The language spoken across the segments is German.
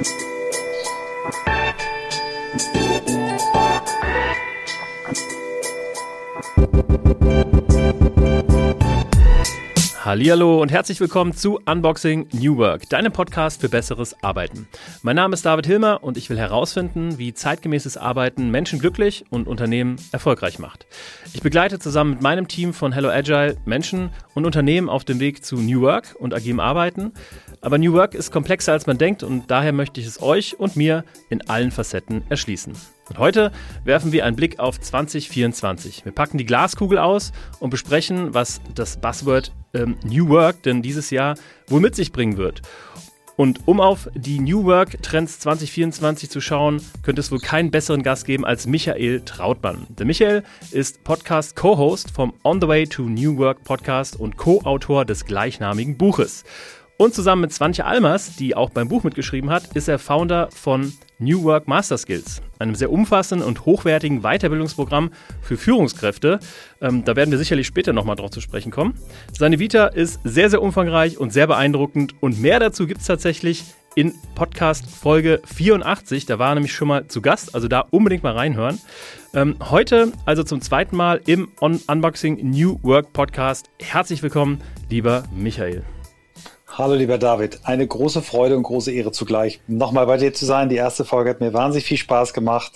Thank you. Hallihallo und herzlich willkommen zu Unboxing New Work, deinem Podcast für besseres Arbeiten. Mein Name ist David Hilmer und ich will herausfinden, wie zeitgemäßes Arbeiten Menschen glücklich und Unternehmen erfolgreich macht. Ich begleite zusammen mit meinem Team von Hello Agile Menschen und Unternehmen auf dem Weg zu New Work und agilem Arbeiten. Aber New Work ist komplexer als man denkt und daher möchte ich es euch und mir in allen Facetten erschließen. Und heute werfen wir einen Blick auf 2024. Wir packen die Glaskugel aus und besprechen, was das Buzzword ähm, New Work denn dieses Jahr wohl mit sich bringen wird. Und um auf die New Work Trends 2024 zu schauen, könnte es wohl keinen besseren Gast geben als Michael Trautmann. Der Michael ist Podcast Co-Host vom On the Way to New Work Podcast und Co-Autor des gleichnamigen Buches. Und zusammen mit Swantje Almers, die auch beim Buch mitgeschrieben hat, ist er Founder von New Work Master Skills, einem sehr umfassenden und hochwertigen Weiterbildungsprogramm für Führungskräfte. Ähm, da werden wir sicherlich später nochmal drauf zu sprechen kommen. Seine Vita ist sehr, sehr umfangreich und sehr beeindruckend und mehr dazu gibt es tatsächlich in Podcast Folge 84. Da war er nämlich schon mal zu Gast, also da unbedingt mal reinhören. Ähm, heute also zum zweiten Mal im On Unboxing New Work Podcast. Herzlich willkommen, lieber Michael. Hallo lieber David, eine große Freude und große Ehre zugleich, nochmal bei dir zu sein. Die erste Folge hat mir wahnsinnig viel Spaß gemacht.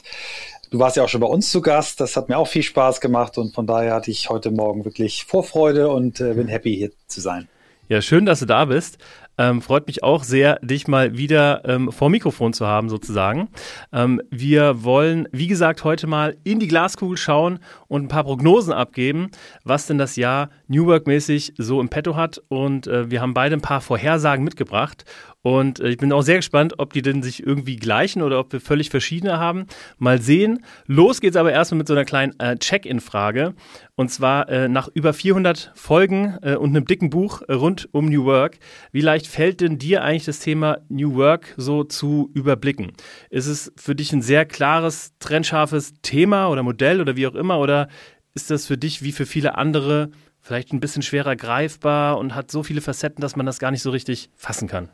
Du warst ja auch schon bei uns zu Gast, das hat mir auch viel Spaß gemacht und von daher hatte ich heute Morgen wirklich Vorfreude und äh, bin happy hier zu sein. Ja, schön, dass du da bist. Ähm, freut mich auch sehr, dich mal wieder ähm, vor Mikrofon zu haben, sozusagen. Ähm, wir wollen, wie gesagt, heute mal in die Glaskugel schauen und ein paar Prognosen abgeben, was denn das Jahr New Work-mäßig so im Petto hat. Und äh, wir haben beide ein paar Vorhersagen mitgebracht. Und äh, ich bin auch sehr gespannt, ob die denn sich irgendwie gleichen oder ob wir völlig verschiedene haben. Mal sehen. Los geht's aber erstmal mit so einer kleinen äh, Check-in-Frage. Und zwar äh, nach über 400 Folgen äh, und einem dicken Buch äh, rund um New Work. Wie leicht fällt denn dir eigentlich das Thema New Work so zu überblicken? Ist es für dich ein sehr klares, trennscharfes Thema oder Modell oder wie auch immer? Oder ist das für dich wie für viele andere vielleicht ein bisschen schwerer greifbar und hat so viele Facetten, dass man das gar nicht so richtig fassen kann?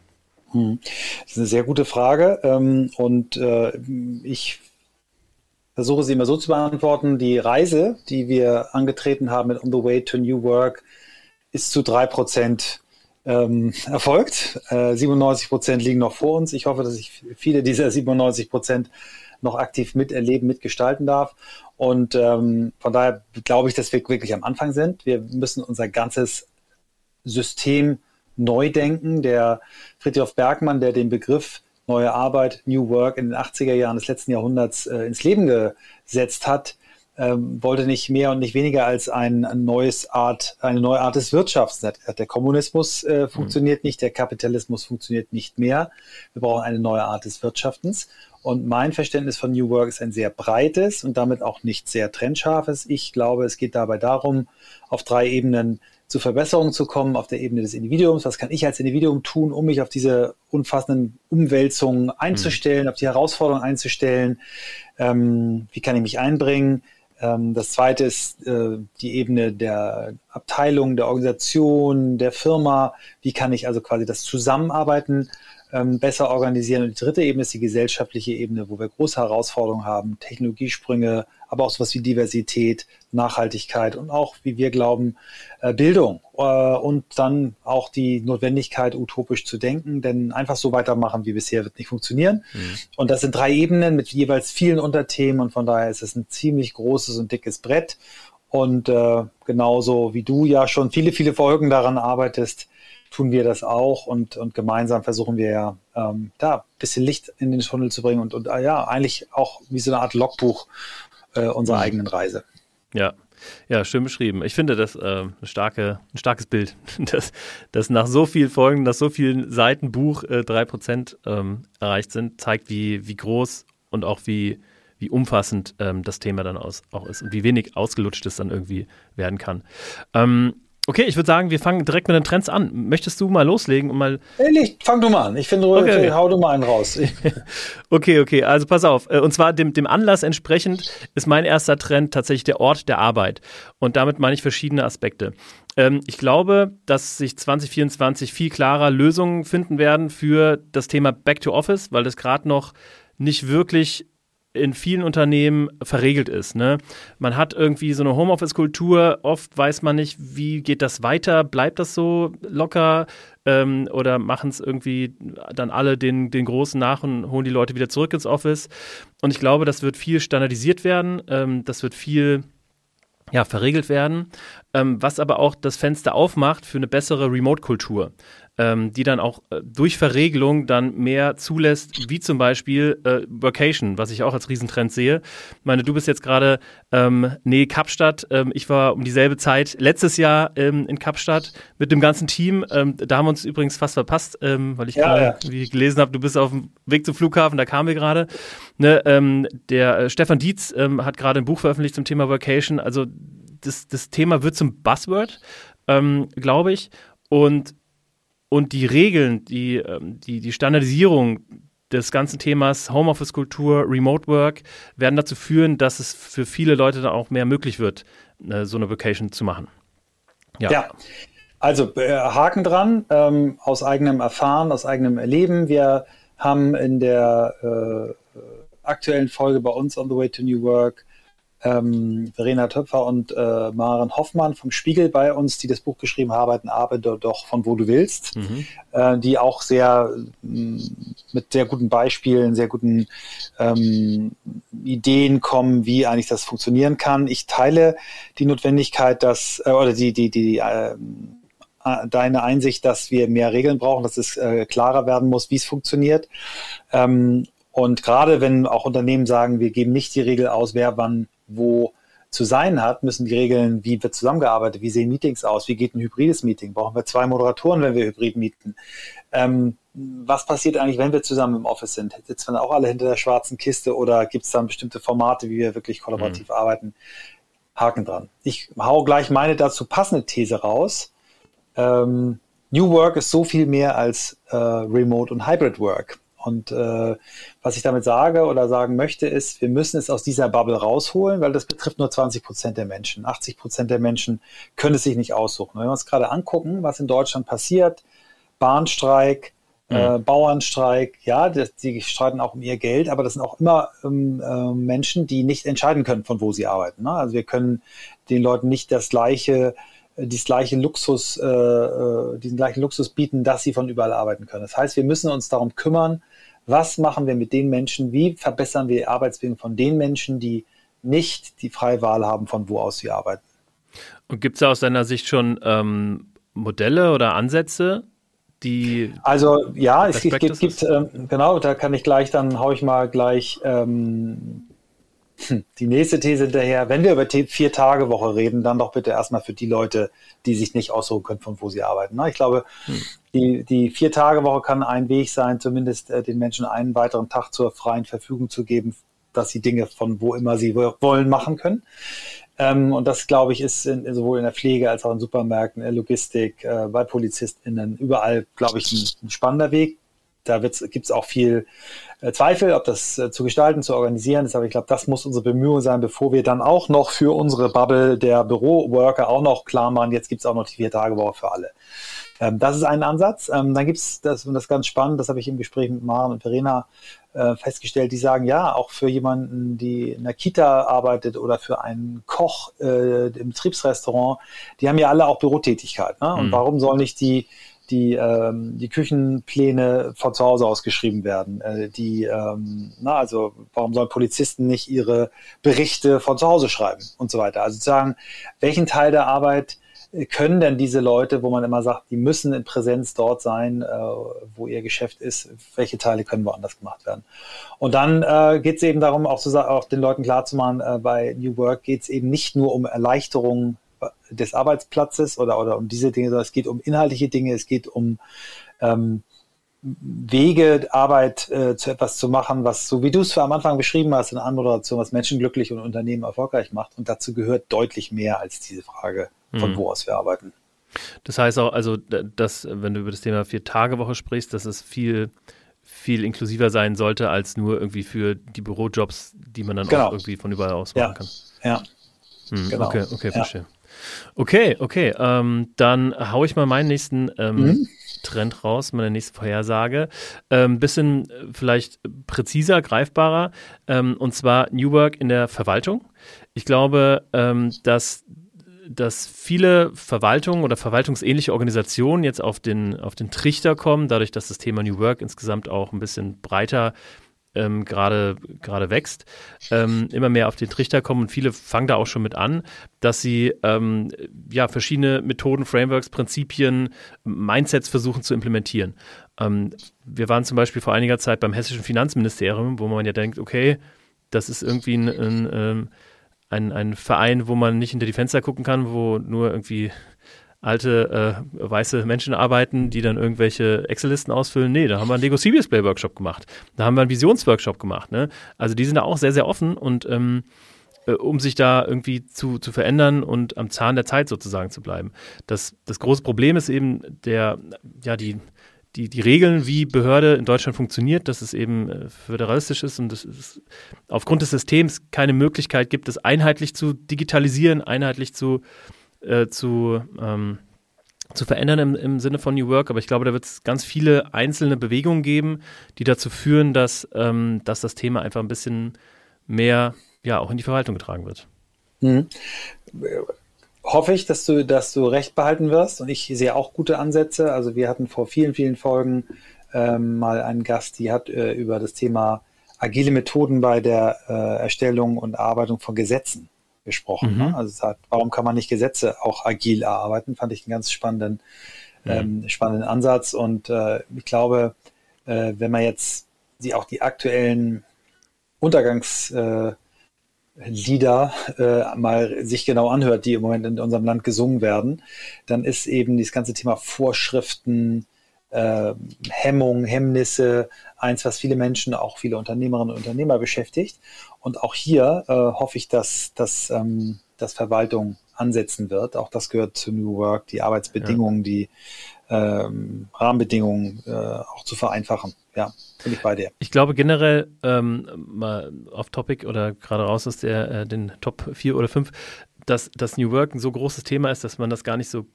Hm. Das ist eine sehr gute Frage ähm, und äh, ich versuche sie immer so zu beantworten. Die Reise, die wir angetreten haben mit On the Way to New Work, ist zu drei Prozent ähm, erfolgt. Äh, 97 Prozent liegen noch vor uns. Ich hoffe, dass ich viele dieser 97 Prozent noch aktiv miterleben, mitgestalten darf. Und ähm, von daher glaube ich, dass wir wirklich am Anfang sind. Wir müssen unser ganzes System neu denken. Der Friedrich Bergmann, der den Begriff neue Arbeit, New Work in den 80er Jahren des letzten Jahrhunderts äh, ins Leben gesetzt hat, ähm, wollte nicht mehr und nicht weniger als ein, ein neues Art, eine neue Art des Wirtschafts. Der Kommunismus äh, mhm. funktioniert mhm. nicht, der Kapitalismus funktioniert nicht mehr. Wir brauchen eine neue Art des Wirtschaftens. Und mein Verständnis von New Work ist ein sehr breites und damit auch nicht sehr trennscharfes. Ich glaube, es geht dabei darum, auf drei Ebenen zu Verbesserungen zu kommen auf der Ebene des Individuums. Was kann ich als Individuum tun, um mich auf diese umfassenden Umwälzungen einzustellen, mhm. auf die Herausforderungen einzustellen? Ähm, wie kann ich mich einbringen? Ähm, das zweite ist äh, die Ebene der Abteilung, der Organisation, der Firma. Wie kann ich also quasi das Zusammenarbeiten ähm, besser organisieren? Und die dritte Ebene ist die gesellschaftliche Ebene, wo wir große Herausforderungen haben, Technologiesprünge, aber auch sowas wie Diversität, Nachhaltigkeit und auch, wie wir glauben, äh, Bildung äh, und dann auch die Notwendigkeit, utopisch zu denken, denn einfach so weitermachen wie bisher wird nicht funktionieren. Mhm. Und das sind drei Ebenen mit jeweils vielen Unterthemen und von daher ist es ein ziemlich großes und dickes Brett. Und äh, genauso wie du ja schon viele, viele Folgen daran arbeitest, tun wir das auch und, und gemeinsam versuchen wir ja ähm, da ein bisschen Licht in den Tunnel zu bringen und, und äh, ja, eigentlich auch wie so eine Art Logbuch äh, unserer mhm. eigenen Reise. Ja. Ja, schön beschrieben. Ich finde das äh, starke, ein starkes Bild, dass, dass nach so vielen Folgen, nach so vielen Seiten Buch äh, 3% ähm, erreicht sind, zeigt, wie, wie groß und auch wie, wie umfassend ähm, das Thema dann aus, auch ist und wie wenig ausgelutscht es dann irgendwie werden kann. Ähm, Okay, ich würde sagen, wir fangen direkt mit den Trends an. Möchtest du mal loslegen und mal. Nee, fang du mal an. Ich finde, okay, okay. hau du mal einen raus. okay, okay, also pass auf. Äh, und zwar dem, dem Anlass entsprechend ist mein erster Trend tatsächlich der Ort der Arbeit. Und damit meine ich verschiedene Aspekte. Ähm, ich glaube, dass sich 2024 viel klarer Lösungen finden werden für das Thema Back to Office, weil das gerade noch nicht wirklich in vielen Unternehmen verregelt ist. Ne? Man hat irgendwie so eine Homeoffice-Kultur, oft weiß man nicht, wie geht das weiter, bleibt das so locker ähm, oder machen es irgendwie dann alle den, den Großen nach und holen die Leute wieder zurück ins Office. Und ich glaube, das wird viel standardisiert werden, ähm, das wird viel ja, verregelt werden, ähm, was aber auch das Fenster aufmacht für eine bessere Remote-Kultur ähm, die dann auch äh, durch Verregelung dann mehr zulässt, wie zum Beispiel äh, Workation, was ich auch als Riesentrend sehe. Ich meine, du bist jetzt gerade ähm, nee, Kapstadt. Ähm, ich war um dieselbe Zeit letztes Jahr ähm, in Kapstadt mit dem ganzen Team. Ähm, da haben wir uns übrigens fast verpasst, ähm, weil ich ja, gerade, ja. wie ich gelesen habe, du bist auf dem Weg zum Flughafen, da kamen wir gerade. Ne, ähm, der äh, Stefan Dietz hat gerade ein Buch veröffentlicht zum Thema Workation. Also das, das Thema wird zum Buzzword, glaube ich. Und und die Regeln, die, ähm, die, die Standardisierung des ganzen Themas Homeoffice-Kultur, Remote Work werden dazu führen, dass es für viele Leute dann auch mehr möglich wird, äh, so eine Vacation zu machen. Ja. ja. Also äh, Haken dran, ähm, aus eigenem Erfahren, aus eigenem Erleben. Wir haben in der äh, aktuellen Folge bei uns on the way to New Work ähm, Verena Töpfer und äh, Maren Hoffmann vom Spiegel bei uns, die das Buch geschrieben haben, arbeite doch von wo du willst, mhm. äh, die auch sehr mm, mit sehr guten Beispielen, sehr guten ähm, Ideen kommen, wie eigentlich das funktionieren kann. Ich teile die Notwendigkeit, dass äh, oder die die die äh, deine Einsicht, dass wir mehr Regeln brauchen, dass es äh, klarer werden muss, wie es funktioniert. Ähm, und gerade wenn auch Unternehmen sagen, wir geben nicht die Regel aus, wer wann wo zu sein hat, müssen die Regeln, wie wird zusammengearbeitet, wie sehen Meetings aus, wie geht ein hybrides Meeting, brauchen wir zwei Moderatoren, wenn wir hybrid mieten. Ähm, was passiert eigentlich, wenn wir zusammen im Office sind? Sitzen wir auch alle hinter der schwarzen Kiste oder gibt es dann bestimmte Formate, wie wir wirklich kollaborativ mhm. arbeiten? Haken dran. Ich hau gleich meine dazu passende These raus. Ähm, New Work ist so viel mehr als äh, Remote und Hybrid Work. Und äh, was ich damit sage oder sagen möchte, ist, wir müssen es aus dieser Bubble rausholen, weil das betrifft nur 20 Prozent der Menschen. 80 Prozent der Menschen können es sich nicht aussuchen. Wenn wir uns gerade angucken, was in Deutschland passiert, Bahnstreik, mhm. äh, Bauernstreik, ja, das, die streiten auch um ihr Geld, aber das sind auch immer ähm, äh, Menschen, die nicht entscheiden können, von wo sie arbeiten. Ne? Also wir können den Leuten nicht das gleiche das gleiche Luxus, äh, äh, diesen gleichen Luxus bieten, dass sie von überall arbeiten können. Das heißt, wir müssen uns darum kümmern, was machen wir mit den Menschen, wie verbessern wir die Arbeitsbedingungen von den Menschen, die nicht die freie Wahl haben, von wo aus sie arbeiten. Und gibt es aus deiner Sicht schon ähm, Modelle oder Ansätze, die. Also ja, es gibt, gibt ähm, genau, da kann ich gleich, dann haue ich mal gleich ähm, hm, die nächste These hinterher, wenn wir über Vier-Tage-Woche reden, dann doch bitte erstmal für die Leute, die sich nicht aussuchen können, von wo sie arbeiten. Ich glaube, hm. die, die Vier-Tage-Woche kann ein Weg sein, zumindest äh, den Menschen einen weiteren Tag zur freien Verfügung zu geben, dass sie Dinge von wo immer sie wollen machen können. Ähm, und das, glaube ich, ist in, sowohl in der Pflege als auch in Supermärkten, in Logistik, äh, bei PolizistInnen, überall, glaube ich, ein, ein spannender Weg. Da gibt es auch viel äh, Zweifel, ob das äh, zu gestalten, zu organisieren ist. Aber ich glaube, das muss unsere Bemühung sein, bevor wir dann auch noch für unsere Bubble der Büroworker auch noch klar machen, jetzt gibt es auch noch die Vier-Tage-Woche für alle. Ähm, das ist ein Ansatz. Ähm, dann gibt es, das, und das ist ganz spannend, das habe ich im Gespräch mit Maren und Verena äh, festgestellt, die sagen, ja, auch für jemanden, die in der Kita arbeitet oder für einen Koch äh, im Betriebsrestaurant, die haben ja alle auch Bürotätigkeit. Ne? Und mhm. warum soll nicht die die, ähm, die Küchenpläne von zu Hause aus geschrieben werden. Äh, die, ähm, na, also warum sollen Polizisten nicht ihre Berichte von zu Hause schreiben und so weiter. Also sozusagen, welchen Teil der Arbeit können denn diese Leute, wo man immer sagt, die müssen in Präsenz dort sein, äh, wo ihr Geschäft ist, welche Teile können woanders gemacht werden? Und dann äh, geht es eben darum, auch, zu, auch den Leuten klarzumachen, äh, bei New Work geht es eben nicht nur um Erleichterungen des Arbeitsplatzes oder, oder um diese Dinge, sondern es geht um inhaltliche Dinge, es geht um ähm, Wege, Arbeit äh, zu etwas zu machen, was, so wie du es am Anfang beschrieben hast in der Anmoderation, was Menschen glücklich und Unternehmen erfolgreich macht. Und dazu gehört deutlich mehr als diese Frage, von mhm. wo aus wir arbeiten. Das heißt auch, also, dass, wenn du über das Thema Vier-Tage-Woche sprichst, dass es viel, viel inklusiver sein sollte, als nur irgendwie für die Bürojobs, die man dann genau. auch irgendwie von überall aus machen ja. kann. Ja. Hm, genau. Okay, okay, verstehe. Okay, okay. Ähm, dann haue ich mal meinen nächsten ähm, mhm. Trend raus, meine nächste Vorhersage. Ein ähm, bisschen äh, vielleicht präziser, greifbarer. Ähm, und zwar New Work in der Verwaltung. Ich glaube, ähm, dass dass viele Verwaltungen oder verwaltungsähnliche Organisationen jetzt auf den, auf den Trichter kommen, dadurch, dass das Thema New Work insgesamt auch ein bisschen breiter ähm, gerade wächst, ähm, immer mehr auf den Trichter kommen und viele fangen da auch schon mit an, dass sie ähm, ja verschiedene Methoden, Frameworks, Prinzipien, Mindsets versuchen zu implementieren. Ähm, wir waren zum Beispiel vor einiger Zeit beim hessischen Finanzministerium, wo man ja denkt, okay, das ist irgendwie ein, ein, ähm, ein, ein Verein, wo man nicht hinter die Fenster gucken kann, wo nur irgendwie alte äh, weiße Menschen arbeiten, die dann irgendwelche Excel-Listen ausfüllen. Nee, da haben wir einen Lego Serious Play Workshop gemacht. Da haben wir einen Visionsworkshop gemacht. Ne? Also die sind da auch sehr, sehr offen und ähm, äh, um sich da irgendwie zu, zu verändern und am Zahn der Zeit sozusagen zu bleiben. Das, das große Problem ist eben der, ja, die, die, die Regeln, wie Behörde in Deutschland funktioniert, dass es eben äh, föderalistisch ist und es aufgrund des Systems keine Möglichkeit gibt, es einheitlich zu digitalisieren, einheitlich zu äh, zu, ähm, zu verändern im, im Sinne von New Work. Aber ich glaube, da wird es ganz viele einzelne Bewegungen geben, die dazu führen, dass, ähm, dass das Thema einfach ein bisschen mehr ja, auch in die Verwaltung getragen wird. Mhm. Hoffe ich, dass du, dass du recht behalten wirst. Und ich sehe auch gute Ansätze. Also wir hatten vor vielen, vielen Folgen ähm, mal einen Gast, die hat äh, über das Thema agile Methoden bei der äh, Erstellung und Erarbeitung von Gesetzen gesprochen. Ne? Mhm. Ne? Also sagt, warum kann man nicht Gesetze auch agil erarbeiten? Fand ich einen ganz spannenden, mhm. ähm, spannenden Ansatz. Und äh, ich glaube, äh, wenn man jetzt die, auch die aktuellen Untergangslieder äh, äh, mal sich genau anhört, die im Moment in unserem Land gesungen werden, dann ist eben dieses ganze Thema Vorschriften, äh, Hemmungen, Hemmnisse, eins, was viele Menschen, auch viele Unternehmerinnen und Unternehmer beschäftigt. Und auch hier äh, hoffe ich, dass, dass, ähm, dass Verwaltung ansetzen wird. Auch das gehört zu New Work, die Arbeitsbedingungen, ja. die ähm, Rahmenbedingungen äh, auch zu vereinfachen. Ja, bin ich bei dir. Ich glaube generell, ähm, mal off Topic oder gerade raus aus der, äh, den Top 4 oder 5, dass das New Work ein so großes Thema ist, dass man das gar nicht so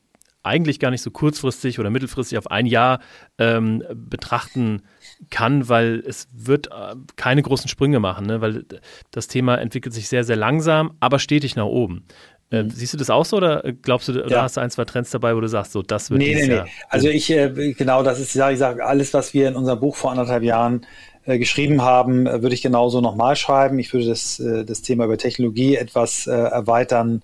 eigentlich gar nicht so kurzfristig oder mittelfristig auf ein Jahr ähm, betrachten kann, weil es wird äh, keine großen Sprünge machen, ne? weil das Thema entwickelt sich sehr, sehr langsam, aber stetig nach oben. Äh, mhm. Siehst du das auch so oder glaubst du, ja. hast du ein, zwei Trends dabei, wo du sagst, so das wird Nee, nee, nee. Also ich, äh, genau, das ist, ja, ich sage, alles, was wir in unserem Buch vor anderthalb Jahren äh, geschrieben haben, äh, würde ich genauso nochmal schreiben. Ich würde das, äh, das Thema über Technologie etwas erweitern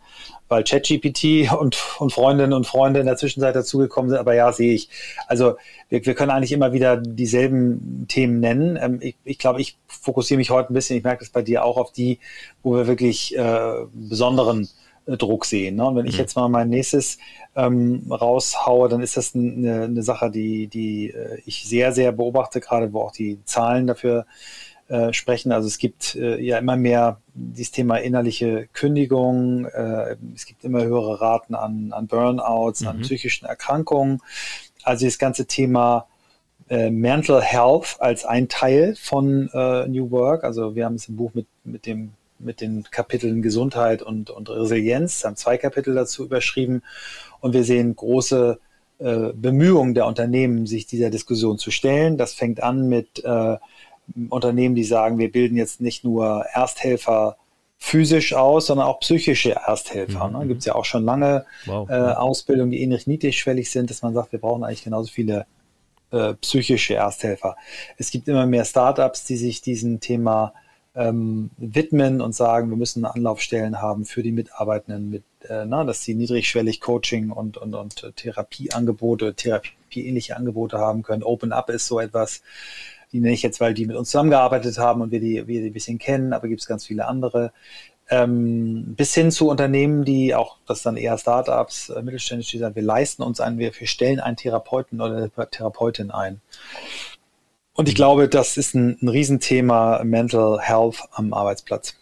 weil ChatGPT und, und Freundinnen und Freunde in der Zwischenzeit dazugekommen sind. Aber ja, sehe ich. Also wir, wir können eigentlich immer wieder dieselben Themen nennen. Ähm, ich, ich glaube, ich fokussiere mich heute ein bisschen, ich merke das bei dir auch, auf die, wo wir wirklich äh, besonderen äh, Druck sehen. Ne? Und wenn mhm. ich jetzt mal mein nächstes ähm, raushaue, dann ist das eine, eine Sache, die, die äh, ich sehr, sehr beobachte, gerade wo auch die Zahlen dafür äh, sprechen. Also es gibt äh, ja immer mehr dieses Thema innerliche Kündigung, äh, es gibt immer höhere Raten an, an Burnouts, mhm. an psychischen Erkrankungen. Also das ganze Thema äh, Mental Health als ein Teil von äh, New Work. Also wir haben es im Buch mit, mit dem mit den Kapiteln Gesundheit und, und Resilienz, haben zwei Kapitel dazu überschrieben und wir sehen große äh, Bemühungen der Unternehmen, sich dieser Diskussion zu stellen. Das fängt an mit äh, Unternehmen, die sagen, wir bilden jetzt nicht nur Ersthelfer physisch aus, sondern auch psychische Ersthelfer. Mhm. Ne? Gibt es ja auch schon lange wow. äh, Ausbildungen, die ähnlich niedrigschwellig sind, dass man sagt, wir brauchen eigentlich genauso viele äh, psychische Ersthelfer. Es gibt immer mehr Startups, die sich diesem Thema ähm, widmen und sagen, wir müssen Anlaufstellen haben für die Mitarbeitenden, mit, äh, na, dass sie niedrigschwellig Coaching und, und, und Therapieangebote, Therapieähnliche Angebote haben können. Open Up ist so etwas die nenne ich jetzt, weil die mit uns zusammengearbeitet haben und wir die, wir die ein bisschen kennen, aber gibt es ganz viele andere. Ähm, bis hin zu Unternehmen, die auch, das dann eher Startups, äh, mittelständisch, die sagen, wir leisten uns ein, wir, wir stellen einen Therapeuten oder eine Therapeutin ein. Und ich glaube, das ist ein, ein Riesenthema Mental Health am Arbeitsplatz.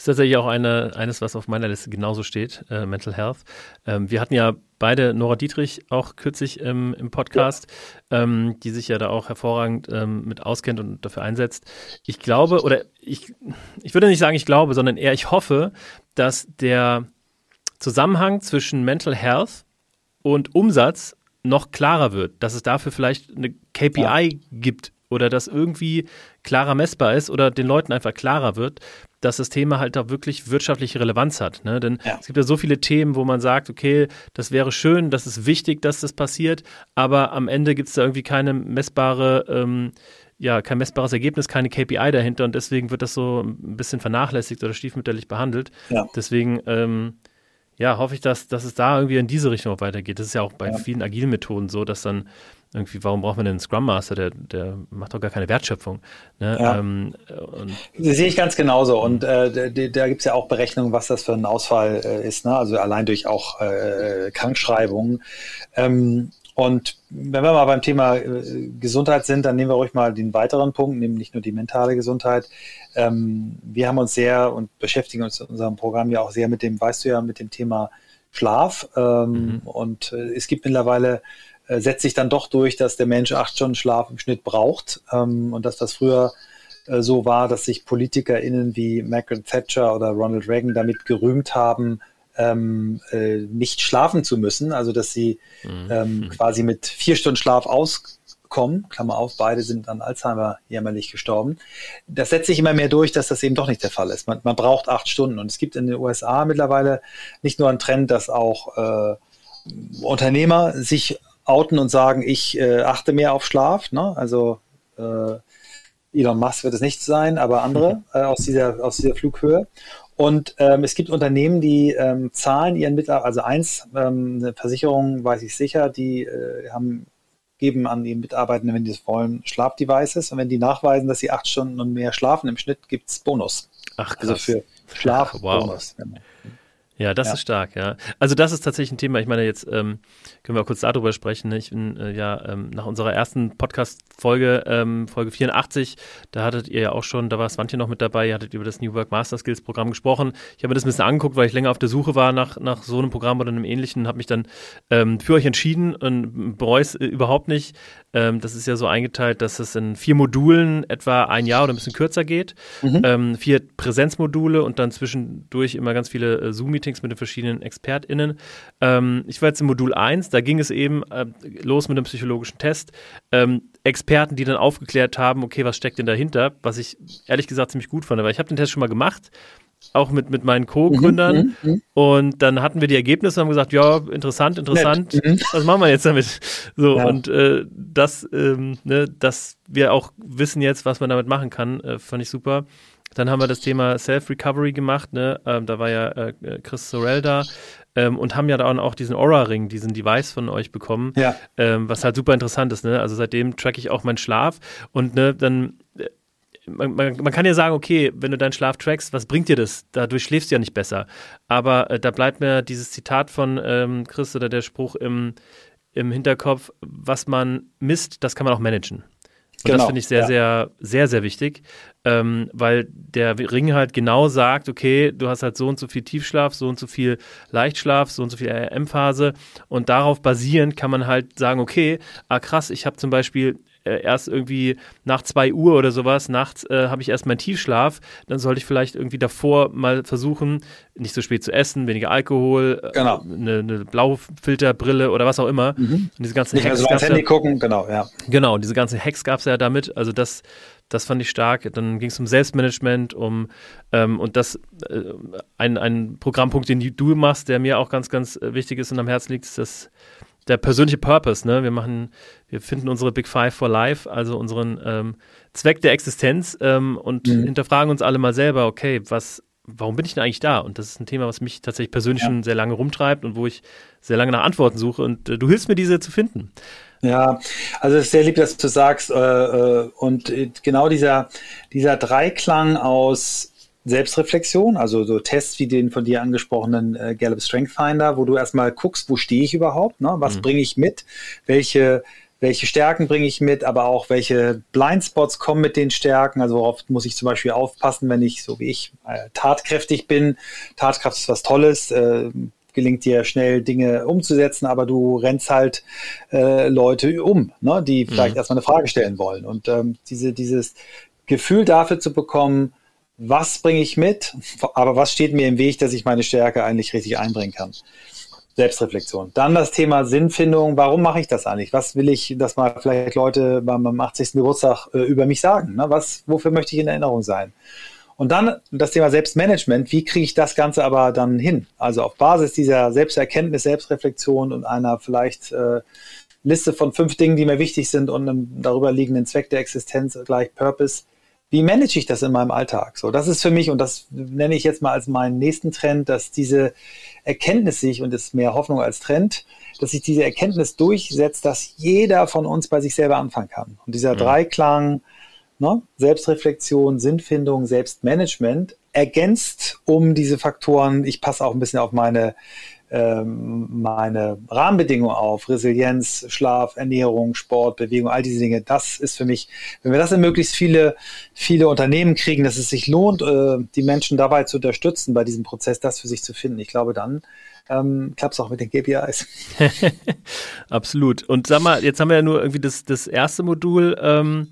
Ist tatsächlich auch eine, eines, was auf meiner Liste genauso steht, äh, Mental Health. Ähm, wir hatten ja beide Nora Dietrich auch kürzlich ähm, im Podcast, ja. ähm, die sich ja da auch hervorragend ähm, mit auskennt und dafür einsetzt. Ich glaube, oder ich, ich würde nicht sagen, ich glaube, sondern eher ich hoffe, dass der Zusammenhang zwischen Mental Health und Umsatz noch klarer wird, dass es dafür vielleicht eine KPI ja. gibt oder dass irgendwie klarer messbar ist oder den Leuten einfach klarer wird, dass das Thema halt auch wirklich wirtschaftliche Relevanz hat. Ne? Denn ja. es gibt ja so viele Themen, wo man sagt, okay, das wäre schön, das ist wichtig, dass das passiert, aber am Ende gibt es da irgendwie keine messbare, ähm, ja, kein messbares Ergebnis, keine KPI dahinter und deswegen wird das so ein bisschen vernachlässigt oder stiefmütterlich behandelt. Ja. Deswegen ähm, ja, hoffe ich, dass, dass es da irgendwie in diese Richtung auch weitergeht. Das ist ja auch bei ja. vielen agilen Methoden so, dass dann irgendwie, warum braucht man denn einen Scrum Master? Der, der macht doch gar keine Wertschöpfung. Ne? Ja. Ähm, das sehe ich ganz genauso. Und äh, da gibt es ja auch Berechnungen, was das für ein Ausfall äh, ist. Ne? Also allein durch auch äh, Krankschreibungen. Ähm, und wenn wir mal beim Thema äh, Gesundheit sind, dann nehmen wir ruhig mal den weiteren Punkt, nämlich nicht nur die mentale Gesundheit. Ähm, wir haben uns sehr und beschäftigen uns in unserem Programm ja auch sehr mit dem, weißt du ja, mit dem Thema Schlaf. Ähm, mhm. Und äh, es gibt mittlerweile, äh, setzt sich dann doch durch, dass der Mensch acht Stunden Schlaf im Schnitt braucht. Ähm, und dass das früher äh, so war, dass sich PolitikerInnen wie Margaret Thatcher oder Ronald Reagan damit gerühmt haben, ähm, äh, nicht schlafen zu müssen, also dass sie mhm. ähm, quasi mit vier Stunden Schlaf auskommen, Klammer auf, beide sind an Alzheimer jämmerlich gestorben. Das setzt sich immer mehr durch, dass das eben doch nicht der Fall ist. Man, man braucht acht Stunden und es gibt in den USA mittlerweile nicht nur einen Trend, dass auch äh, Unternehmer sich outen und sagen, ich äh, achte mehr auf Schlaf, ne? also äh, Elon Musk wird es nicht sein, aber andere äh, aus, dieser, aus dieser Flughöhe. Und ähm, es gibt Unternehmen, die ähm, zahlen ihren Mitarbeitern, also eins, ähm, eine Versicherung, weiß ich sicher, die äh, haben, geben an die Mitarbeitenden, wenn die es wollen, Schlafdevices. Und wenn die nachweisen, dass sie acht Stunden und mehr schlafen im Schnitt, gibt es Bonus. Ach, also krass. Also für Schlaf Ach, wow. Bonus. Ja, das ja. ist stark, ja. Also das ist tatsächlich ein Thema, ich meine, jetzt ähm, können wir auch kurz darüber sprechen. Ne? Ich bin äh, ja ähm, nach unserer ersten Podcast-Folge, ähm, Folge 84, da hattet ihr ja auch schon, da war Swantje noch mit dabei, ihr hattet über das New Work Master Skills Programm gesprochen. Ich habe mir das ein bisschen angeguckt, weil ich länger auf der Suche war nach, nach so einem Programm oder einem ähnlichen, habe mich dann ähm, für euch entschieden und bereue es äh, überhaupt nicht. Ähm, das ist ja so eingeteilt, dass es in vier Modulen etwa ein Jahr oder ein bisschen kürzer geht. Mhm. Ähm, vier Präsenzmodule und dann zwischendurch immer ganz viele äh, Zoom-Meetings mit den verschiedenen ExpertInnen. Ähm, ich war jetzt im Modul 1, da ging es eben äh, los mit einem psychologischen Test. Ähm, Experten, die dann aufgeklärt haben, okay, was steckt denn dahinter, was ich ehrlich gesagt ziemlich gut fand, weil ich habe den Test schon mal gemacht auch mit, mit meinen Co-Gründern. Mhm, mhm, mhm, und dann hatten wir die Ergebnisse und haben gesagt, ja, interessant, interessant, mhm. was machen wir jetzt damit? So, ja. und äh, das, ähm, ne, dass wir auch wissen jetzt, was man damit machen kann, äh, fand ich super. Dann haben wir das Thema Self-Recovery gemacht, ne? Ähm, da war ja äh, Chris Sorel da ähm, und haben ja dann auch diesen Aura-Ring, diesen Device von euch bekommen, ja. ähm, was halt super interessant ist, ne? Also seitdem track ich auch meinen Schlaf und ne, dann äh, man, man, man, kann ja sagen, okay, wenn du deinen Schlaf trackst, was bringt dir das? Dadurch schläfst du ja nicht besser. Aber äh, da bleibt mir dieses Zitat von ähm, Chris oder der Spruch im, im Hinterkopf, was man misst, das kann man auch managen. Und genau, das finde ich sehr, ja. sehr, sehr, sehr wichtig, ähm, weil der Ring halt genau sagt, okay, du hast halt so und so viel Tiefschlaf, so und so viel Leichtschlaf, so und so viel RM-Phase und darauf basierend kann man halt sagen, okay, ah krass, ich habe zum Beispiel äh, erst irgendwie nach zwei Uhr oder sowas, nachts äh, habe ich erst meinen Tiefschlaf, dann sollte ich vielleicht irgendwie davor mal versuchen, nicht so spät zu essen, weniger Alkohol, äh, genau. eine, eine Blaufilterbrille oder was auch immer. Mhm. Und diese ganzen nicht Hacks mehr so ans Handy ja, gucken, genau, ja. Genau, diese ganzen Hacks gab es ja damit, also das das fand ich stark. Dann ging es um Selbstmanagement, um ähm, und das äh, ein, ein Programmpunkt, den du machst, der mir auch ganz, ganz äh, wichtig ist und am Herzen liegt, ist das der persönliche Purpose, ne? Wir machen, wir finden unsere Big Five for Life, also unseren ähm, Zweck der Existenz ähm, und mhm. hinterfragen uns alle mal selber, okay, was, warum bin ich denn eigentlich da? Und das ist ein Thema, was mich tatsächlich persönlich ja. schon sehr lange rumtreibt und wo ich sehr lange nach Antworten suche. Und äh, du hilfst mir, diese zu finden. Ja, also es ist sehr lieb, dass du sagst. Äh, äh und genau dieser, dieser Dreiklang aus Selbstreflexion, also so Tests wie den von dir angesprochenen äh, Gallup Strength Finder, wo du erstmal guckst, wo stehe ich überhaupt, ne? was mhm. bringe ich mit, welche welche Stärken bringe ich mit, aber auch welche Blindspots kommen mit den Stärken. Also worauf muss ich zum Beispiel aufpassen, wenn ich, so wie ich, äh, tatkräftig bin. Tatkraft ist was Tolles. Äh, gelingt dir schnell Dinge umzusetzen, aber du rennst halt äh, Leute um, ne, die vielleicht mhm. erstmal eine Frage stellen wollen. Und ähm, diese, dieses Gefühl dafür zu bekommen, was bringe ich mit, aber was steht mir im Weg, dass ich meine Stärke eigentlich richtig einbringen kann. Selbstreflexion. Dann das Thema Sinnfindung. Warum mache ich das eigentlich? Was will ich, dass mal vielleicht Leute beim 80. Geburtstag äh, über mich sagen? Ne? Was, wofür möchte ich in Erinnerung sein? Und dann das Thema Selbstmanagement. Wie kriege ich das Ganze aber dann hin? Also auf Basis dieser Selbsterkenntnis, Selbstreflexion und einer vielleicht äh, Liste von fünf Dingen, die mir wichtig sind und einem darüber liegenden Zweck der Existenz gleich Purpose wie manage ich das in meinem Alltag? So, das ist für mich, und das nenne ich jetzt mal als meinen nächsten Trend, dass diese Erkenntnis sich, und das ist mehr Hoffnung als Trend, dass sich diese Erkenntnis durchsetzt, dass jeder von uns bei sich selber anfangen kann. Und dieser mhm. Dreiklang, ne, Selbstreflexion, Sinnfindung, Selbstmanagement, ergänzt um diese Faktoren, ich passe auch ein bisschen auf meine meine Rahmenbedingungen auf, Resilienz, Schlaf, Ernährung, Sport, Bewegung, all diese Dinge, das ist für mich, wenn wir das in möglichst viele, viele Unternehmen kriegen, dass es sich lohnt, äh, die Menschen dabei zu unterstützen, bei diesem Prozess das für sich zu finden. Ich glaube, dann ähm, klappt es auch mit den KPIs. Absolut. Und sag mal, jetzt haben wir ja nur irgendwie das, das erste Modul ähm,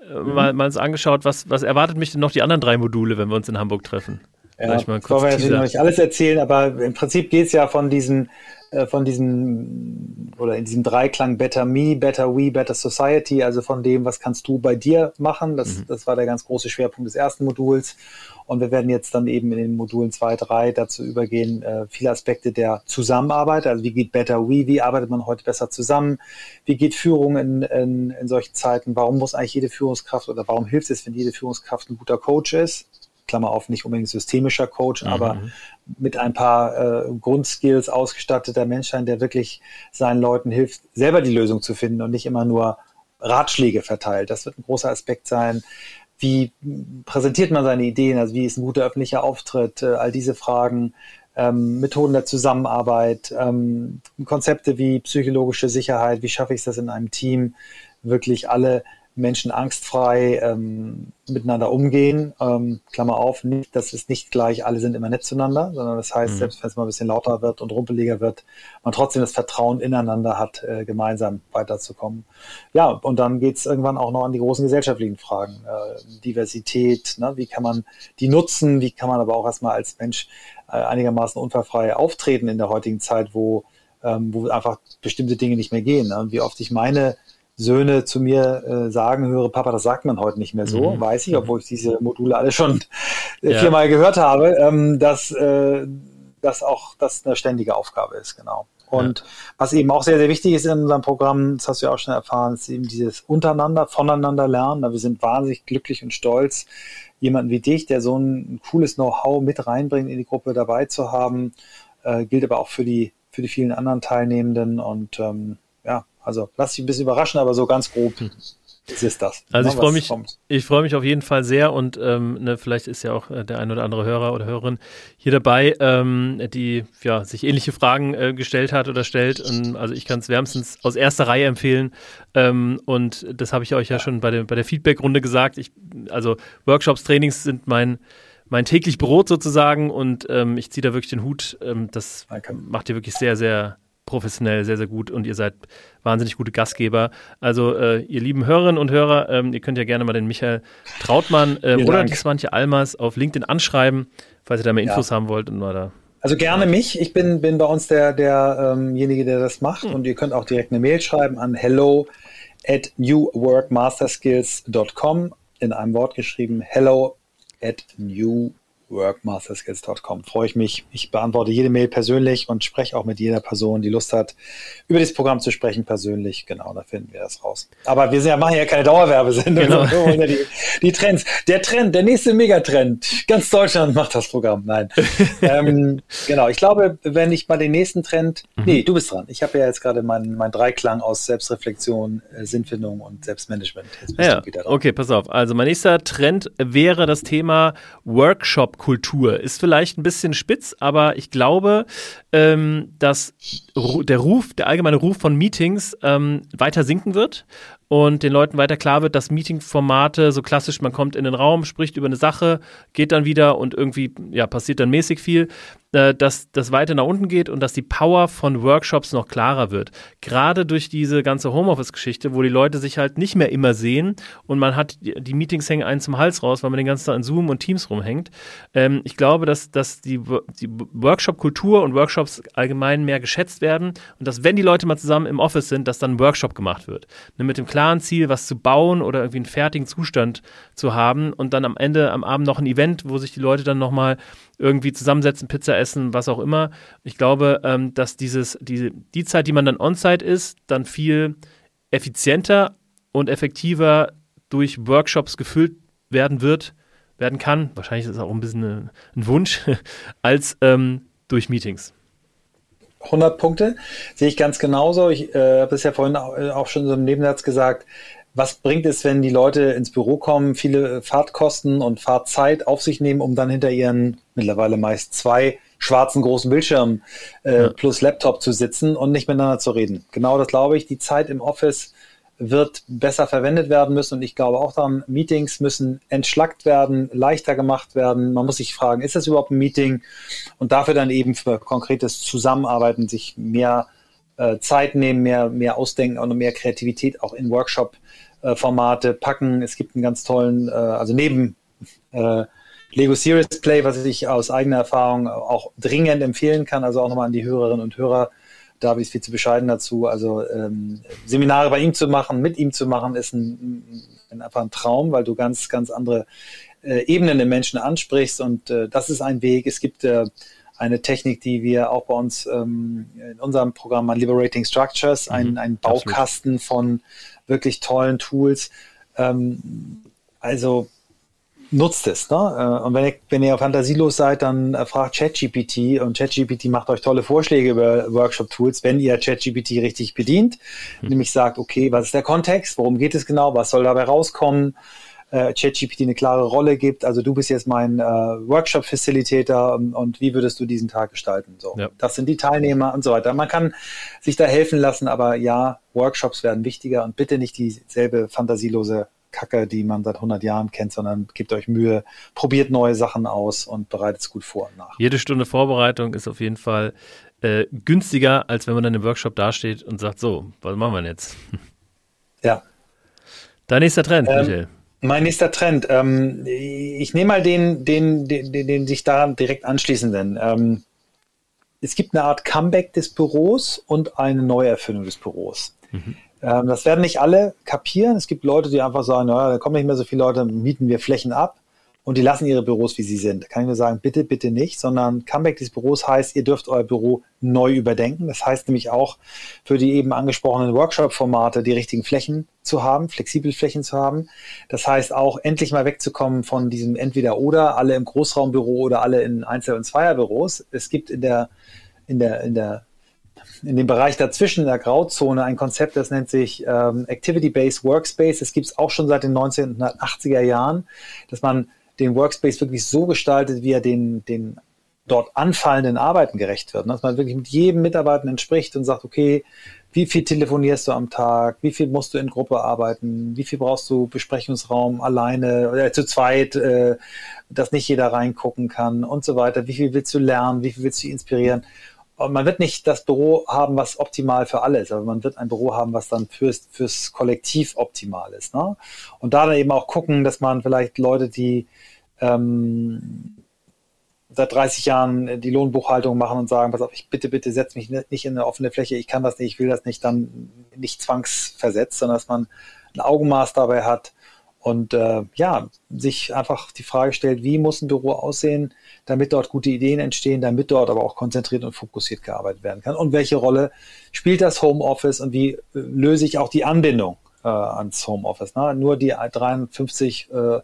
äh, mhm. mal, mal uns angeschaut. Was, was erwartet mich denn noch die anderen drei Module, wenn wir uns in Hamburg treffen? Ja, ich mal kurz wir natürlich noch nicht alles erzählen, aber im Prinzip geht es ja von diesen, äh, von diesem, oder in diesem Dreiklang Better Me, Better We, Better Society, also von dem, was kannst du bei dir machen. Das, mhm. das war der ganz große Schwerpunkt des ersten Moduls. Und wir werden jetzt dann eben in den Modulen 2, 3 dazu übergehen, äh, viele Aspekte der Zusammenarbeit. Also wie geht Better We, wie arbeitet man heute besser zusammen? Wie geht Führung in, in, in solchen Zeiten? Warum muss eigentlich jede Führungskraft oder warum hilft es, wenn jede Führungskraft ein guter Coach ist? Klammer auf, nicht unbedingt systemischer Coach, mhm. aber mit ein paar äh, Grundskills ausgestatteter Mensch sein, der wirklich seinen Leuten hilft, selber die Lösung zu finden und nicht immer nur Ratschläge verteilt. Das wird ein großer Aspekt sein. Wie präsentiert man seine Ideen? Also wie ist ein guter öffentlicher Auftritt? Äh, all diese Fragen. Ähm, Methoden der Zusammenarbeit, ähm, Konzepte wie psychologische Sicherheit, wie schaffe ich das in einem Team, wirklich alle Menschen angstfrei ähm, miteinander umgehen. Ähm, Klammer auf, nicht, das ist nicht gleich, alle sind immer nett zueinander, sondern das heißt, mhm. selbst wenn es mal ein bisschen lauter wird und rumpeliger wird, man trotzdem das Vertrauen ineinander hat, äh, gemeinsam weiterzukommen. Ja, und dann geht's irgendwann auch noch an die großen gesellschaftlichen Fragen. Äh, Diversität, ne? wie kann man die nutzen, wie kann man aber auch erstmal als Mensch äh, einigermaßen unfallfrei auftreten in der heutigen Zeit, wo, ähm, wo einfach bestimmte Dinge nicht mehr gehen. Ne? Und wie oft ich meine Söhne zu mir äh, sagen höre, Papa, das sagt man heute nicht mehr so, mhm. weiß ich, obwohl ich diese Module alle schon äh, ja. viermal gehört habe, ähm, dass äh, das auch das eine ständige Aufgabe ist, genau. Und ja. was eben auch sehr, sehr wichtig ist in unserem Programm, das hast du ja auch schon erfahren, ist eben dieses untereinander, voneinander lernen. Wir sind wahnsinnig glücklich und stolz, jemanden wie dich, der so ein cooles Know-how mit reinbringt in die Gruppe dabei zu haben. Äh, gilt aber auch für die, für die vielen anderen Teilnehmenden und ähm, ja, also lass dich ein bisschen überraschen, aber so ganz grob hm. ist das. Also ich freue mich, ich freue mich auf jeden Fall sehr und ähm, ne, vielleicht ist ja auch äh, der ein oder andere Hörer oder Hörerin hier dabei, ähm, die ja sich ähnliche Fragen äh, gestellt hat oder stellt. Und, also ich kann es wärmstens aus erster Reihe empfehlen ähm, und das habe ich euch ja, ja schon bei der bei der Feedback-Runde gesagt. Ich, also Workshops, Trainings sind mein mein täglich Brot sozusagen und ähm, ich ziehe da wirklich den Hut. Ähm, das Danke. macht ihr wirklich sehr, sehr professionell, sehr, sehr gut und ihr seid wahnsinnig gute Gastgeber. Also äh, ihr lieben Hörerinnen und Hörer, ähm, ihr könnt ja gerne mal den Michael Trautmann äh, oder Dank. die Swantje Almas auf LinkedIn anschreiben, falls ihr da mehr Infos ja. haben wollt und mal da also gerne mich. Ich bin, bin bei uns der, derjenige, der das macht. Hm. Und ihr könnt auch direkt eine Mail schreiben an hello at newworkmasterskills.com in einem Wort geschrieben. Hello at new workmasterskills.com. Freue ich mich. Ich beantworte jede Mail persönlich und spreche auch mit jeder Person, die Lust hat, über dieses Programm zu sprechen, persönlich. Genau, da finden wir das raus. Aber wir sind ja, machen ja keine Dauerwerbesendung, genau. ja die, die, Trends. Der Trend, der nächste Megatrend. Ganz Deutschland macht das Programm. Nein. ähm, genau, ich glaube, wenn ich mal den nächsten Trend, mhm. nee, du bist dran. Ich habe ja jetzt gerade meinen mein Dreiklang aus Selbstreflexion, äh, Sinnfindung und Selbstmanagement. ja, okay, pass auf. Also mein nächster Trend wäre das Thema Workshop Workshop-Kultur ist vielleicht ein bisschen spitz, aber ich glaube, ähm, dass der Ruf, der allgemeine Ruf von Meetings ähm, weiter sinken wird und den Leuten weiter klar wird, dass Meeting-Formate so klassisch, man kommt in den Raum, spricht über eine Sache, geht dann wieder und irgendwie, ja, passiert dann mäßig viel, äh, dass das weiter nach unten geht und dass die Power von Workshops noch klarer wird. Gerade durch diese ganze Homeoffice-Geschichte, wo die Leute sich halt nicht mehr immer sehen und man hat, die Meetings hängen einen zum Hals raus, weil man den ganzen Tag in Zoom und Teams rumhängt. Ähm, ich glaube, dass, dass die, die Workshop-Kultur und Workshops allgemein mehr geschätzt werden und dass, wenn die Leute mal zusammen im Office sind, dass dann ein Workshop gemacht wird. Ne, mit dem klaren Ziel, was zu bauen oder irgendwie einen fertigen Zustand zu haben und dann am Ende am Abend noch ein Event, wo sich die Leute dann nochmal irgendwie zusammensetzen, Pizza essen, was auch immer. Ich glaube, ähm, dass dieses, die, die Zeit, die man dann on-site ist, dann viel effizienter und effektiver durch Workshops gefüllt werden wird, werden kann. Wahrscheinlich ist es auch ein bisschen ein, ein Wunsch, als ähm, durch Meetings. 100 Punkte, sehe ich ganz genauso. Ich äh, habe es ja vorhin äh, auch schon so im Nebensatz gesagt. Was bringt es, wenn die Leute ins Büro kommen, viele Fahrtkosten und Fahrzeit auf sich nehmen, um dann hinter ihren mittlerweile meist zwei schwarzen großen Bildschirmen äh, ja. plus Laptop zu sitzen und nicht miteinander zu reden? Genau das glaube ich. Die Zeit im Office wird besser verwendet werden müssen. Und ich glaube auch daran, Meetings müssen entschlackt werden, leichter gemacht werden. Man muss sich fragen, ist das überhaupt ein Meeting? Und dafür dann eben für konkretes Zusammenarbeiten sich mehr äh, Zeit nehmen, mehr, mehr ausdenken und mehr Kreativität auch in Workshop-Formate äh, packen. Es gibt einen ganz tollen, äh, also neben äh, Lego Serious Play, was ich aus eigener Erfahrung auch dringend empfehlen kann, also auch nochmal an die Hörerinnen und Hörer, da habe ich viel zu bescheiden dazu. Also ähm, Seminare bei ihm zu machen, mit ihm zu machen, ist ein, ein einfach ein Traum, weil du ganz, ganz andere äh, Ebenen im Menschen ansprichst und äh, das ist ein Weg. Es gibt äh, eine Technik, die wir auch bei uns ähm, in unserem Programm an Liberating Structures, mhm, ein, ein Baukasten absolut. von wirklich tollen Tools. Ähm, also nutzt es. Ne? Äh, und wenn ihr, wenn ihr fantasielos seid, dann äh, fragt ChatGPT und ChatGPT macht euch tolle Vorschläge über Workshop-Tools, wenn ihr ChatGPT richtig bedient, mhm. nämlich sagt, okay, was ist der Kontext, worum geht es genau, was soll dabei rauskommen, äh, ChatGPT eine klare Rolle gibt, also du bist jetzt mein äh, Workshop-Facilitator und, und, wie würdest du diesen Tag gestalten? So, ja. Das sind die Teilnehmer und so weiter. Man kann sich da helfen lassen, aber ja, Workshops werden wichtiger und bitte nicht dieselbe fantasielose Kacke, die man seit 100 Jahren kennt, sondern gebt euch Mühe, probiert neue Sachen aus und bereitet es gut vor und nach. Jede Stunde Vorbereitung ist auf jeden Fall äh, günstiger, als wenn man dann im Workshop dasteht und sagt, so, was machen wir denn jetzt? Ja. Dein nächster Trend, ähm, Michael. Mein nächster Trend. Ähm, ich nehme mal den, den, den, den, den sich daran direkt anschließenden. Ähm, es gibt eine Art Comeback des Büros und eine Neuerfindung des Büros. Mhm. Ähm, das werden nicht alle kapieren. Es gibt Leute, die einfach sagen, naja, da kommen nicht mehr so viele Leute, mieten wir Flächen ab und die lassen ihre Büros, wie sie sind. Da kann ich nur sagen, bitte, bitte nicht, sondern Comeback des Büros heißt, ihr dürft euer Büro neu überdenken. Das heißt nämlich auch für die eben angesprochenen Workshop-Formate die richtigen Flächen zu haben, flexible Flächen zu haben. Das heißt auch endlich mal wegzukommen von diesem Entweder-Oder, alle im Großraumbüro oder alle in Einzel- und Zweierbüros. Es gibt in der, in der, in der in dem Bereich dazwischen, in der Grauzone, ein Konzept, das nennt sich ähm, Activity-Based Workspace. Das gibt es auch schon seit den 1980er Jahren, dass man den Workspace wirklich so gestaltet, wie er den, den dort anfallenden Arbeiten gerecht wird. Dass man wirklich mit jedem Mitarbeiter spricht und sagt, okay, wie viel telefonierst du am Tag? Wie viel musst du in Gruppe arbeiten? Wie viel brauchst du Besprechungsraum alleine oder äh, zu zweit, äh, dass nicht jeder reingucken kann und so weiter? Wie viel willst du lernen? Wie viel willst du inspirieren? Und man wird nicht das Büro haben, was optimal für alle ist, aber man wird ein Büro haben, was dann fürs, fürs Kollektiv optimal ist. Ne? Und da dann eben auch gucken, dass man vielleicht Leute, die ähm, seit 30 Jahren die Lohnbuchhaltung machen und sagen, pass auf, ich bitte, bitte setz mich nicht in eine offene Fläche, ich kann das nicht, ich will das nicht, dann nicht zwangsversetzt, sondern dass man ein Augenmaß dabei hat und äh, ja, sich einfach die Frage stellt, wie muss ein Büro aussehen, damit dort gute Ideen entstehen, damit dort aber auch konzentriert und fokussiert gearbeitet werden kann. Und welche Rolle spielt das Homeoffice und wie äh, löse ich auch die Anbindung äh, ans Homeoffice? Ne? Nur die 53 äh,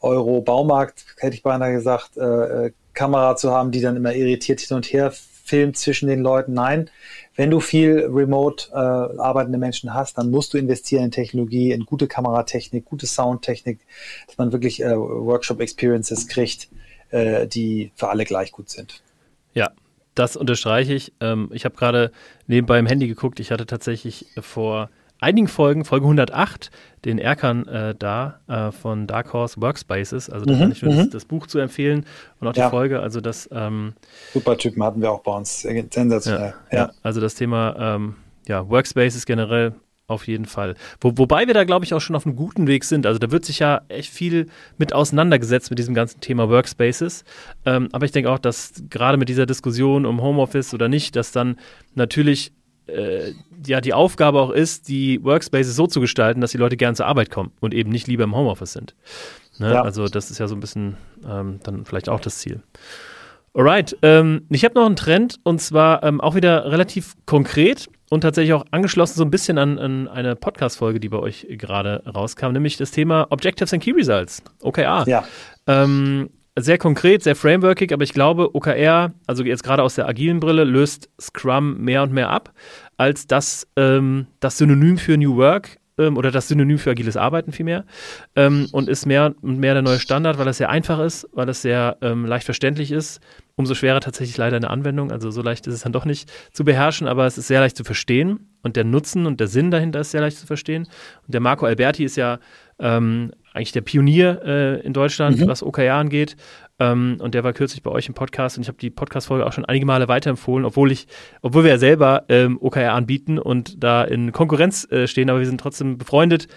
Euro Baumarkt, hätte ich beinahe gesagt, äh, äh, Kamera zu haben, die dann immer irritiert hin und her filmt zwischen den Leuten. Nein, wenn du viel remote äh, arbeitende Menschen hast, dann musst du investieren in Technologie, in gute Kameratechnik, gute Soundtechnik, dass man wirklich äh, Workshop-Experiences kriegt, äh, die für alle gleich gut sind. Ja, das unterstreiche ich. Ähm, ich habe gerade nebenbei im Handy geguckt. Ich hatte tatsächlich vor einigen Folgen, Folge 108, den Erkan äh, da äh, von Dark Horse Workspaces. Also da mhm, kann ich nur das, mhm. das, Buch zu empfehlen und auch die ja. Folge. Also das ähm, super Typen hatten wir auch bei uns. Sensationell. Ja. ja. also das Thema ähm, ja, Workspaces generell auf jeden Fall. Wo, wobei wir da, glaube ich, auch schon auf einem guten Weg sind. Also da wird sich ja echt viel mit auseinandergesetzt mit diesem ganzen Thema Workspaces. Ähm, aber ich denke auch, dass gerade mit dieser Diskussion um Homeoffice oder nicht, dass dann natürlich äh, ja die Aufgabe auch ist, die Workspaces so zu gestalten, dass die Leute gern zur Arbeit kommen und eben nicht lieber im Homeoffice sind. Ne? Ja. Also das ist ja so ein bisschen ähm, dann vielleicht auch das Ziel. Alright, ähm, ich habe noch einen Trend und zwar ähm, auch wieder relativ konkret und tatsächlich auch angeschlossen so ein bisschen an, an eine Podcast-Folge, die bei euch gerade rauskam, nämlich das Thema Objectives and Key Results, OKR. Ja. Ähm, sehr konkret, sehr frameworkig, aber ich glaube, OKR, also jetzt gerade aus der agilen Brille, löst Scrum mehr und mehr ab, als das, ähm, das Synonym für New Work ähm, oder das Synonym für agiles Arbeiten vielmehr ähm, und ist mehr und mehr der neue Standard, weil es sehr einfach ist, weil es sehr ähm, leicht verständlich ist. Umso schwerer tatsächlich leider eine Anwendung. Also so leicht ist es dann doch nicht zu beherrschen, aber es ist sehr leicht zu verstehen und der Nutzen und der Sinn dahinter ist sehr leicht zu verstehen. Und der Marco Alberti ist ja ähm, eigentlich der Pionier äh, in Deutschland, mhm. was OKR angeht. Ähm, und der war kürzlich bei euch im Podcast und ich habe die Podcast-Folge auch schon einige Male weiterempfohlen, obwohl ich, obwohl wir ja selber ähm, OKR anbieten und da in Konkurrenz äh, stehen, aber wir sind trotzdem befreundet.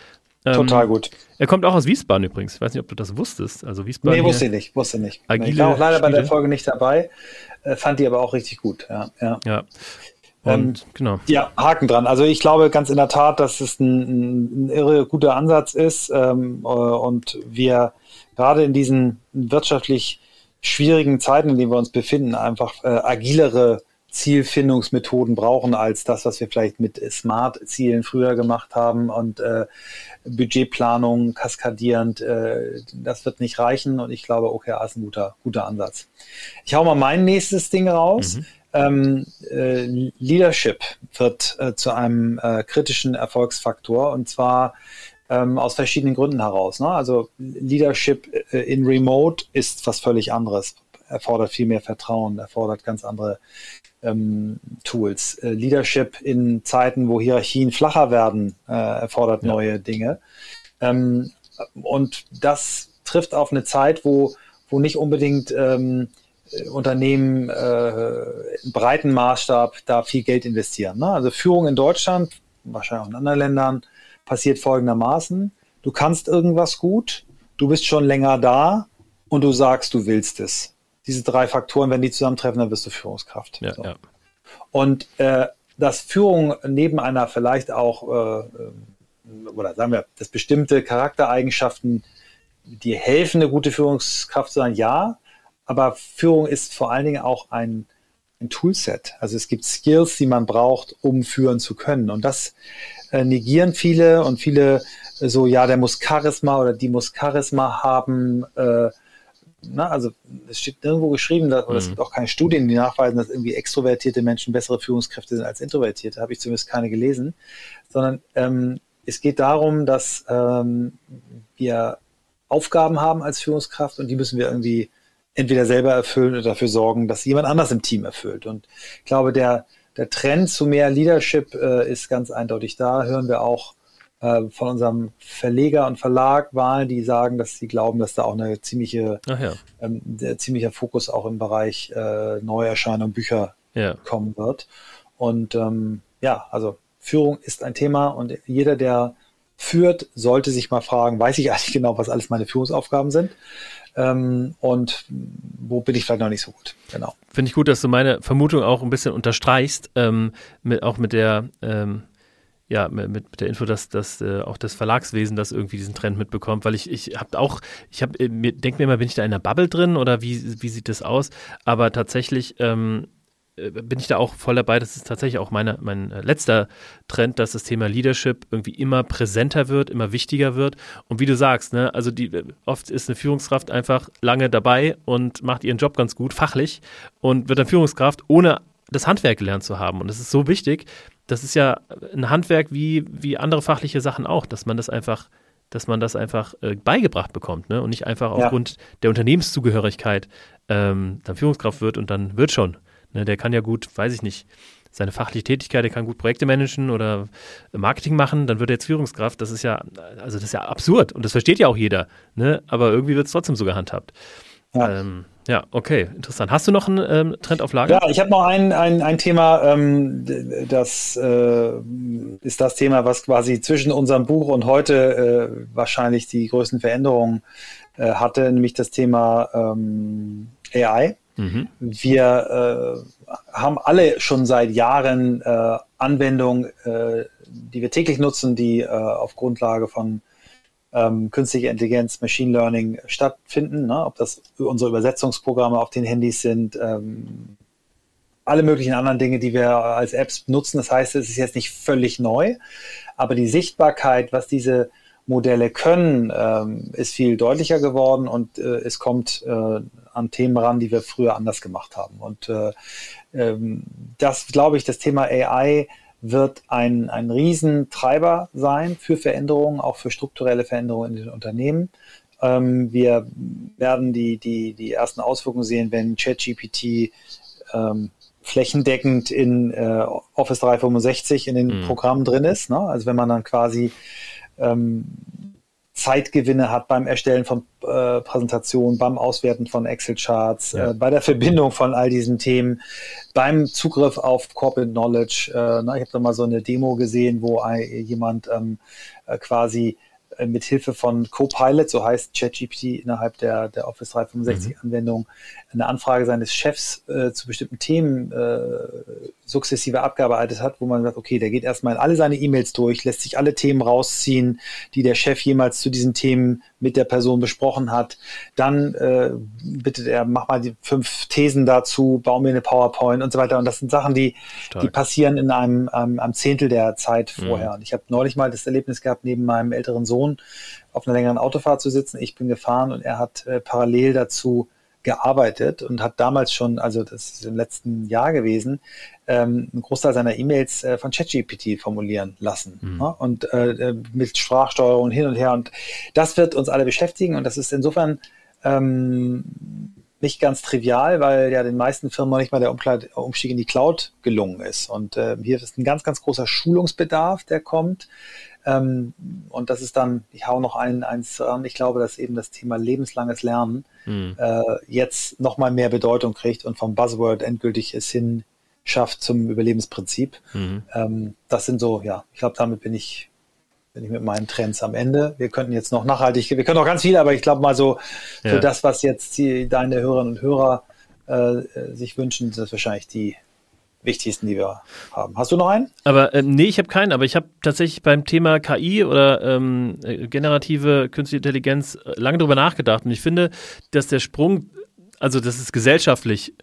Ähm, Total gut. Er kommt auch aus Wiesbaden übrigens. Ich weiß nicht, ob du das wusstest. Also Wiesbaden. Nee, wusste ich nicht, wusste nicht. Agile ich war auch leider Spiele. bei der Folge nicht dabei, äh, fand die aber auch richtig gut. Ja, ja. ja. Und, ähm, genau. Ja, Haken dran. Also ich glaube ganz in der Tat, dass es ein, ein irre guter Ansatz ist ähm, äh, und wir gerade in diesen wirtschaftlich schwierigen Zeiten, in denen wir uns befinden, einfach äh, agilere Zielfindungsmethoden brauchen als das, was wir vielleicht mit Smart-Zielen früher gemacht haben und äh, Budgetplanung kaskadierend. Äh, das wird nicht reichen und ich glaube, OKR ist ein guter, guter Ansatz. Ich hau mal mein nächstes Ding raus. Mhm. Ähm, äh, Leadership wird äh, zu einem äh, kritischen Erfolgsfaktor und zwar ähm, aus verschiedenen Gründen heraus. Ne? Also Leadership äh, in Remote ist was völlig anderes, erfordert viel mehr Vertrauen, erfordert ganz andere ähm, Tools. Äh, Leadership in Zeiten, wo Hierarchien flacher werden, äh, erfordert ja. neue Dinge. Ähm, und das trifft auf eine Zeit, wo, wo nicht unbedingt ähm, Unternehmen äh, im breiten Maßstab da viel Geld investieren. Ne? Also Führung in Deutschland, wahrscheinlich auch in anderen Ländern, passiert folgendermaßen. Du kannst irgendwas gut, du bist schon länger da und du sagst, du willst es. Diese drei Faktoren, wenn die zusammentreffen, dann wirst du Führungskraft. Ja, so. ja. Und äh, dass Führung neben einer vielleicht auch, äh, äh, oder sagen wir, dass bestimmte Charaktereigenschaften, die helfen, eine gute Führungskraft zu sein, ja, aber Führung ist vor allen Dingen auch ein, ein Toolset. Also es gibt Skills, die man braucht, um führen zu können. Und das äh, negieren viele und viele äh, so, ja, der muss Charisma oder die muss Charisma haben. Äh, na, also es steht nirgendwo geschrieben, dass, oder mhm. es gibt auch keine Studien, die nachweisen, dass irgendwie extrovertierte Menschen bessere Führungskräfte sind als introvertierte. Habe ich zumindest keine gelesen. Sondern ähm, es geht darum, dass ähm, wir Aufgaben haben als Führungskraft und die müssen wir irgendwie entweder selber erfüllen oder dafür sorgen, dass jemand anders im Team erfüllt. Und ich glaube, der, der Trend zu mehr Leadership äh, ist ganz eindeutig da. Hören wir auch äh, von unserem Verleger und Verlag Wahlen, die sagen, dass sie glauben, dass da auch eine ziemliche, ja. ähm, ziemlicher Fokus auch im Bereich äh, Neuerscheinungen Bücher ja. kommen wird. Und ähm, ja, also Führung ist ein Thema und jeder, der führt, sollte sich mal fragen, weiß ich eigentlich genau, was alles meine Führungsaufgaben sind? ähm, und wo bin ich vielleicht noch nicht so gut. Genau. Finde ich gut, dass du meine Vermutung auch ein bisschen unterstreichst, ähm, mit, auch mit der ähm, ja, mit, mit der Info, dass, dass äh, auch das Verlagswesen das irgendwie diesen Trend mitbekommt, weil ich, ich habe auch, ich habe, äh, mir denke mir immer, bin ich da in einer Bubble drin oder wie, wie sieht das aus? Aber tatsächlich ähm, äh, bin ich da auch voll dabei. Das ist tatsächlich auch meine, mein äh, letzter Trend, dass das Thema Leadership irgendwie immer präsenter wird, immer wichtiger wird. Und wie du sagst, ne, also die, äh, oft ist eine Führungskraft einfach lange dabei und macht ihren Job ganz gut, fachlich, und wird dann Führungskraft, ohne das Handwerk gelernt zu haben. Und das ist so wichtig. Das ist ja ein Handwerk wie, wie andere fachliche Sachen auch, dass man das einfach dass man das einfach äh, beigebracht bekommt ne? und nicht einfach aufgrund ja. der Unternehmenszugehörigkeit ähm, dann Führungskraft wird und dann wird schon. Ne? Der kann ja gut, weiß ich nicht, seine fachliche Tätigkeit, der kann gut Projekte managen oder Marketing machen, dann wird er jetzt Führungskraft. Das ist ja, also das ist ja absurd und das versteht ja auch jeder. Ne? Aber irgendwie wird es trotzdem so gehandhabt. Ja. Ähm, ja, okay, interessant. Hast du noch einen ähm, Trend auf Lager? Ja, ich habe noch ein, ein, ein Thema, ähm, das äh, ist das Thema, was quasi zwischen unserem Buch und heute äh, wahrscheinlich die größten Veränderungen äh, hatte, nämlich das Thema ähm, AI. Mhm. Wir äh, haben alle schon seit Jahren äh, Anwendungen, äh, die wir täglich nutzen, die äh, auf Grundlage von ähm, künstliche Intelligenz, Machine Learning stattfinden, ne? ob das unsere Übersetzungsprogramme auf den Handys sind, ähm, alle möglichen anderen Dinge, die wir als Apps nutzen. Das heißt, es ist jetzt nicht völlig neu, aber die Sichtbarkeit, was diese Modelle können, ähm, ist viel deutlicher geworden und äh, es kommt äh, an Themen ran, die wir früher anders gemacht haben. Und äh, ähm, das, glaube ich, das Thema AI wird ein, ein Riesentreiber sein für Veränderungen, auch für strukturelle Veränderungen in den Unternehmen. Ähm, wir werden die, die, die ersten Auswirkungen sehen, wenn ChatGPT ähm, flächendeckend in äh, Office 365 in den mhm. Programmen drin ist. Ne? Also wenn man dann quasi ähm, Zeitgewinne hat beim Erstellen von äh, Präsentationen, beim Auswerten von Excel-Charts, ja. äh, bei der Verbindung von all diesen Themen, beim Zugriff auf Corporate Knowledge. Äh, na, ich habe da mal so eine Demo gesehen, wo jemand ähm, äh, quasi äh, mit Hilfe von Copilot, so heißt ChatGPT innerhalb der, der Office 365 mhm. Eine Anfrage seines Chefs äh, zu bestimmten Themen äh, sukzessive abgearbeitet hat, wo man sagt, okay, der geht erstmal alle seine E-Mails durch, lässt sich alle Themen rausziehen, die der Chef jemals zu diesen Themen mit der Person besprochen hat. Dann äh, bittet er, mach mal die fünf Thesen dazu, bau mir eine PowerPoint und so weiter. Und das sind Sachen, die, die passieren in einem, einem, einem Zehntel der Zeit mhm. vorher. Mhm. Und ich habe neulich mal das Erlebnis gehabt, neben meinem älteren Sohn auf einer längeren Autofahrt zu sitzen. Ich bin gefahren und er hat äh, parallel dazu gearbeitet und hat damals schon, also das ist im letzten Jahr gewesen, ähm, einen Großteil seiner E-Mails äh, von ChatGPT formulieren lassen. Mhm. Ne? Und äh, mit Sprachsteuerung hin und her. Und das wird uns alle beschäftigen. Und das ist insofern ähm, nicht ganz trivial, weil ja den meisten Firmen noch nicht mal der Umstieg in die Cloud gelungen ist. Und äh, hier ist ein ganz, ganz großer Schulungsbedarf, der kommt. Ähm, und das ist dann, ich hau noch ein, eins an, ich glaube, dass eben das Thema lebenslanges Lernen mhm. äh, jetzt nochmal mehr Bedeutung kriegt und vom Buzzword endgültig es hin schafft zum Überlebensprinzip. Mhm. Ähm, das sind so, ja, ich glaube, damit bin ich, bin ich mit meinen Trends am Ende. Wir könnten jetzt noch nachhaltig, wir können noch ganz viel, aber ich glaube mal so, für ja. das, was jetzt die, deine Hörerinnen und Hörer äh, sich wünschen, sind das wahrscheinlich die wichtigsten, die wir haben. Hast du noch einen? Aber äh, nee, ich habe keinen, aber ich habe tatsächlich beim Thema KI oder ähm, äh, generative künstliche Intelligenz äh, lange darüber nachgedacht und ich finde, dass der Sprung, also dass es gesellschaftlich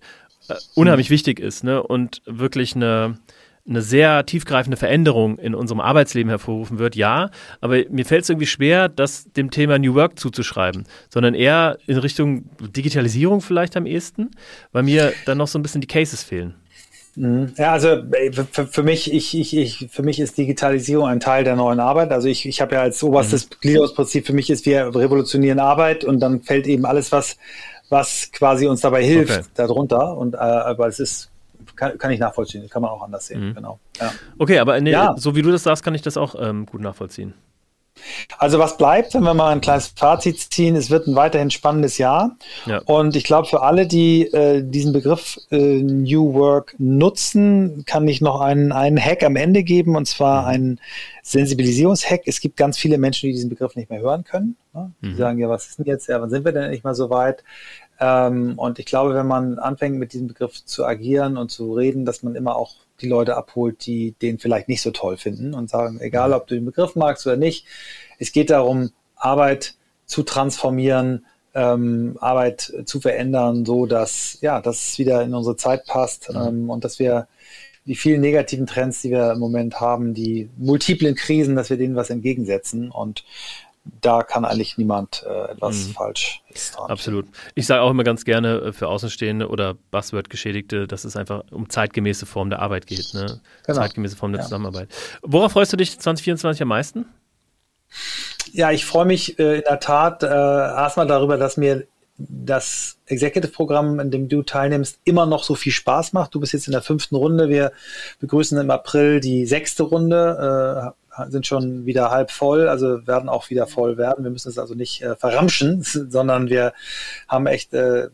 äh, unheimlich mhm. wichtig ist ne? und wirklich eine eine sehr tiefgreifende Veränderung in unserem Arbeitsleben hervorrufen wird, ja, aber mir fällt es irgendwie schwer, das dem Thema New Work zuzuschreiben, sondern eher in Richtung Digitalisierung vielleicht am ehesten, weil mir dann noch so ein bisschen die Cases fehlen. Mhm. Ja, also für, für, mich, ich, ich, ich, für mich ist Digitalisierung ein Teil der neuen Arbeit. Also ich, ich habe ja als oberstes mhm. Gliederungsprinzip für mich ist, wir revolutionieren Arbeit und dann fällt eben alles, was, was quasi uns dabei hilft, okay. darunter. Und äh, aber es ist kann, kann ich nachvollziehen, kann man auch anders sehen, mhm. genau. Ja. Okay, aber nee, ja. so wie du das sagst, kann ich das auch ähm, gut nachvollziehen. Also was bleibt, wenn wir mal ein kleines Fazit ziehen, es wird ein weiterhin spannendes Jahr. Ja. Und ich glaube, für alle, die äh, diesen Begriff äh, New Work nutzen, kann ich noch einen, einen Hack am Ende geben, und zwar mhm. einen Sensibilisierungshack. Es gibt ganz viele Menschen, die diesen Begriff nicht mehr hören können. Ne? Die mhm. sagen, ja, was ist denn jetzt? Ja, wann sind wir denn nicht mal so weit? Ähm, und ich glaube, wenn man anfängt, mit diesem Begriff zu agieren und zu reden, dass man immer auch die Leute abholt, die den vielleicht nicht so toll finden und sagen, egal ob du den Begriff magst oder nicht, es geht darum, Arbeit zu transformieren, ähm, Arbeit zu verändern, so dass ja, dass es wieder in unsere Zeit passt mhm. ähm, und dass wir die vielen negativen Trends, die wir im Moment haben, die multiplen Krisen, dass wir denen was entgegensetzen und da kann eigentlich niemand äh, etwas mhm. falsch dran. Absolut. Ich sage auch immer ganz gerne äh, für Außenstehende oder Buzzword-Geschädigte, dass es einfach um zeitgemäße Form der Arbeit geht. Ne? Genau. Zeitgemäße Form der ja. Zusammenarbeit. Worauf freust du dich 2024 am meisten? Ja, ich freue mich äh, in der Tat äh, erstmal darüber, dass mir das Executive-Programm, in dem du teilnimmst, immer noch so viel Spaß macht. Du bist jetzt in der fünften Runde. Wir begrüßen im April die sechste Runde, äh, sind schon wieder halb voll, also werden auch wieder voll werden. Wir müssen es also nicht äh, verramschen, sondern wir haben echt äh,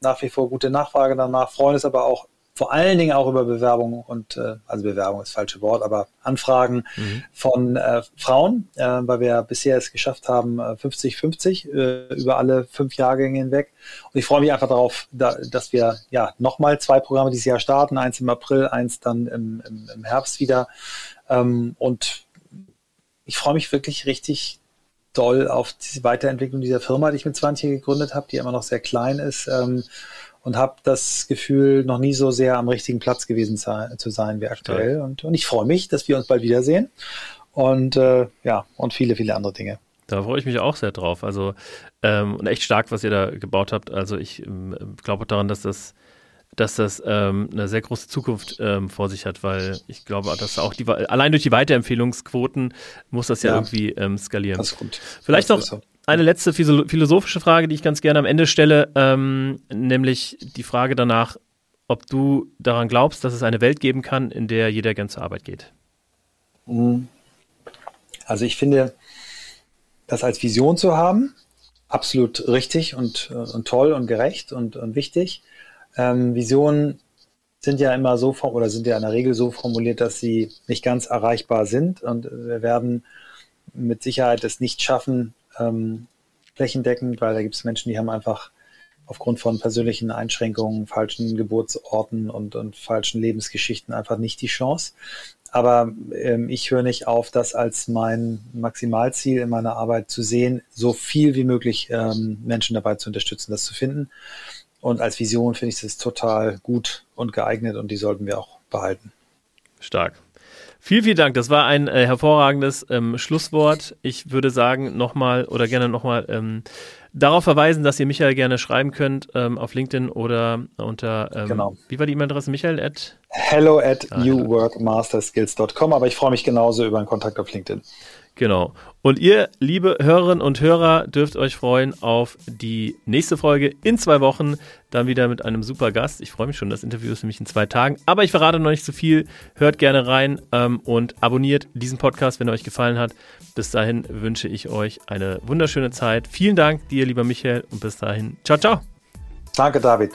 nach wie vor gute Nachfrage danach, freuen uns aber auch vor allen Dingen auch über Bewerbungen und, äh, also Bewerbung ist das falsche Wort, aber Anfragen mhm. von äh, Frauen, äh, weil wir bisher es geschafft haben, 50-50 äh, äh, über alle fünf Jahrgänge hinweg. Und ich freue mich einfach darauf, da, dass wir ja nochmal zwei Programme dieses Jahr starten, eins im April, eins dann im, im, im Herbst wieder. Ähm, und ich freue mich wirklich richtig doll auf die Weiterentwicklung dieser Firma, die ich mit 20 gegründet habe, die immer noch sehr klein ist. Ähm, und habe das Gefühl, noch nie so sehr am richtigen Platz gewesen zu sein wie aktuell. Und, und, ich freue mich, dass wir uns bald wiedersehen. Und äh, ja, und viele, viele andere Dinge. Da freue ich mich auch sehr drauf. Also ähm, und echt stark, was ihr da gebaut habt. Also ich ähm, glaube daran, dass das dass das ähm, eine sehr große Zukunft ähm, vor sich hat, weil ich glaube, dass auch die allein durch die Weiterempfehlungsquoten muss das ja, ja irgendwie ähm, skalieren. Das gut. Vielleicht das noch eine letzte philosophische Frage, die ich ganz gerne am Ende stelle, ähm, nämlich die Frage danach, ob du daran glaubst, dass es eine Welt geben kann, in der jeder gern zur Arbeit geht. Mhm. Also ich finde, das als Vision zu haben, absolut richtig und, und toll und gerecht und, und wichtig. Ähm, Visionen sind ja immer so oder sind ja in der Regel so formuliert, dass sie nicht ganz erreichbar sind und wir werden mit Sicherheit es nicht schaffen, ähm, flächendeckend, weil da gibt es Menschen, die haben einfach aufgrund von persönlichen Einschränkungen, falschen Geburtsorten und, und falschen Lebensgeschichten einfach nicht die Chance. Aber ähm, ich höre nicht auf, das als mein Maximalziel in meiner Arbeit zu sehen, so viel wie möglich ähm, Menschen dabei zu unterstützen, das zu finden. Und als Vision finde ich das total gut und geeignet und die sollten wir auch behalten. Stark. Vielen, vielen Dank. Das war ein äh, hervorragendes ähm, Schlusswort. Ich würde sagen, nochmal oder gerne nochmal ähm, darauf verweisen, dass ihr Michael gerne schreiben könnt ähm, auf LinkedIn oder unter, ähm, genau. wie war die E-Mail-Adresse? Michael at? Hello at ah, newworkmasterskills.com, aber ich freue mich genauso über einen Kontakt auf LinkedIn. Genau. Und ihr, liebe Hörerinnen und Hörer, dürft euch freuen auf die nächste Folge in zwei Wochen. Dann wieder mit einem super Gast. Ich freue mich schon. Das Interview ist nämlich in zwei Tagen. Aber ich verrate noch nicht zu so viel. Hört gerne rein ähm, und abonniert diesen Podcast, wenn er euch gefallen hat. Bis dahin wünsche ich euch eine wunderschöne Zeit. Vielen Dank dir, lieber Michael. Und bis dahin. Ciao, ciao. Danke, David.